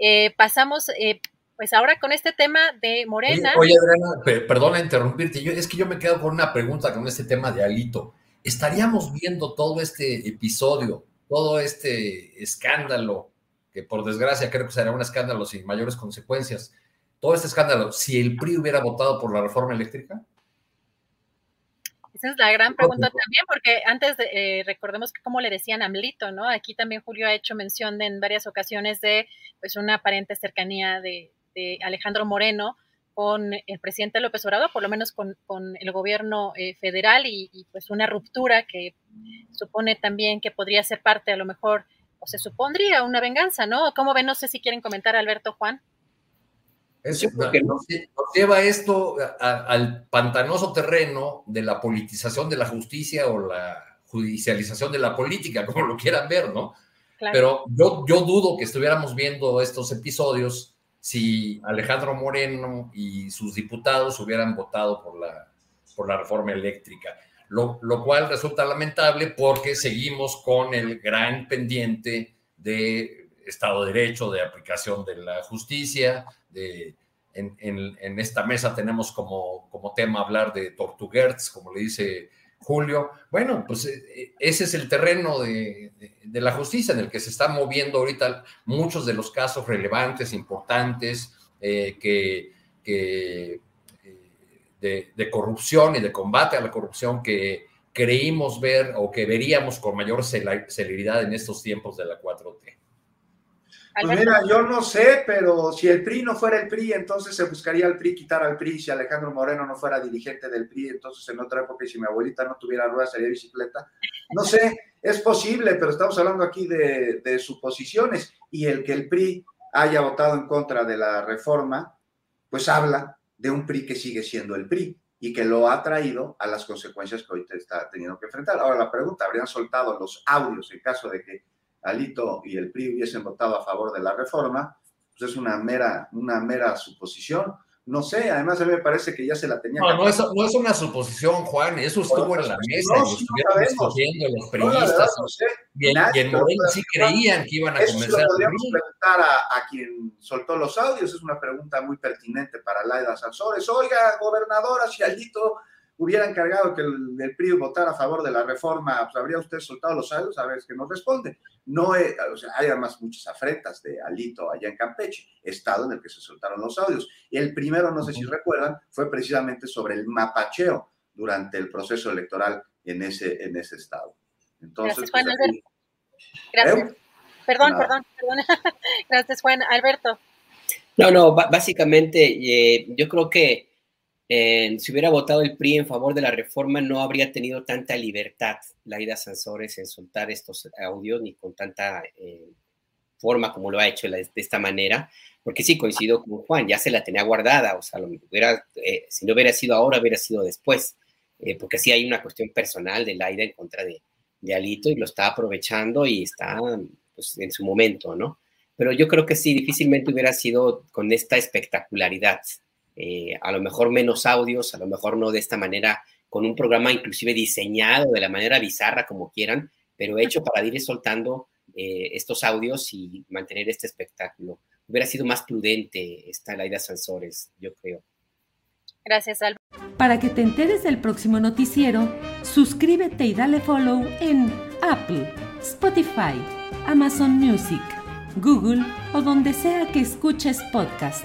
Eh, pasamos, eh, pues ahora con este tema de Morena. Oye, Adriana, per- perdona interrumpirte. Es que yo me quedo con una pregunta con este tema de Alito. ¿Estaríamos viendo todo este episodio, todo este escándalo, que por desgracia creo que será un escándalo sin mayores consecuencias, todo este escándalo, si el PRI hubiera votado por la reforma eléctrica? Esa es la gran pregunta también, porque antes de, eh, recordemos que como le decían Amlito, ¿no? Aquí también Julio ha hecho mención de, en varias ocasiones de pues una aparente cercanía de, de Alejandro Moreno con el presidente López Obrador, por lo menos con, con el gobierno eh, federal y, y, pues una ruptura que supone también que podría ser parte a lo mejor, o se supondría una venganza, ¿no? ¿Cómo ven? No sé si quieren comentar Alberto Juan. Es, porque nos, nos lleva esto a, al pantanoso terreno de la politización de la justicia o la judicialización de la política, como lo quieran ver, ¿no? Claro. Pero yo, yo dudo que estuviéramos viendo estos episodios si Alejandro Moreno y sus diputados hubieran votado por la, por la reforma eléctrica, lo, lo cual resulta lamentable porque seguimos con el gran pendiente de Estado de Derecho, de aplicación de la justicia, de, en, esta mesa tenemos como, tema hablar de Tortuguerts, como le dice Julio. Bueno, pues ese es el terreno de, la justicia en el que se están moviendo ahorita muchos de los casos relevantes, importantes, eh, de, de, corrupción y de combate a la corrupción que creímos ver o que veríamos con mayor celeridad en estos tiempos de la 4T. Pues mira, yo no sé, pero si el PRI no fuera el PRI, entonces se buscaría el PRI quitar al PRI. Si Alejandro Moreno no fuera dirigente del PRI, entonces en otra época, y si mi abuelita no tuviera ruedas, sería bicicleta. No sé, es posible, pero estamos hablando aquí de, de suposiciones. Y el que el PRI haya votado en contra de la reforma, pues habla de un PRI que sigue siendo el PRI y que lo ha traído a las consecuencias que hoy te está teniendo que enfrentar. Ahora la pregunta, ¿habrían soltado los audios en caso de que Alito y el PRI hubiesen votado a favor de la reforma, pues es una mera, una mera suposición. No sé, además a mí me parece que ya se la tenía. No, no es, no es una suposición, Juan, eso estuvo en la mesa, no, y si estuvieron discutiendo los periodistas. No, no sé. Y en, y en Moreno sí creían que iban a eso convencer lo podríamos preguntar a, a, quien soltó los audios, es una pregunta muy pertinente para Laida Sansores. Oiga, gobernadora, si Alito hubiera encargado que el, el, PRI votara a favor de la reforma, pues habría usted soltado los audios, a ver es que nos responde. No es, o sea, hay además muchas afrentas de Alito allá en Campeche, estado en el que se soltaron los audios. Y el primero, no sé si recuerdan, fue precisamente sobre el mapacheo durante el proceso electoral en ese, en ese estado. Entonces, Gracias, Juan pues, aquí, Gracias. ¿eh? Perdón, Nada. perdón, perdón. Gracias, Juan. Alberto. No, no, básicamente eh, yo creo que eh, si hubiera votado el PRI en favor de la reforma, no habría tenido tanta libertad Laida Sansores en soltar estos audios ni con tanta eh, forma como lo ha hecho de esta manera, porque sí coincido con Juan, ya se la tenía guardada, o sea, lo hubiera, eh, si no hubiera sido ahora, hubiera sido después, eh, porque sí hay una cuestión personal de Laida en contra de, de Alito y lo está aprovechando y está pues, en su momento, ¿no? Pero yo creo que sí, difícilmente hubiera sido con esta espectacularidad eh, a lo mejor menos audios, a lo mejor no de esta manera, con un programa inclusive diseñado de la manera bizarra como quieran, pero hecho para ir soltando eh, estos audios y mantener este espectáculo. hubiera sido más prudente esta Laida Sansores, yo creo. Gracias, Alba. Para que te enteres del próximo noticiero, suscríbete y dale follow en Apple, Spotify, Amazon Music, Google o donde sea que escuches podcast.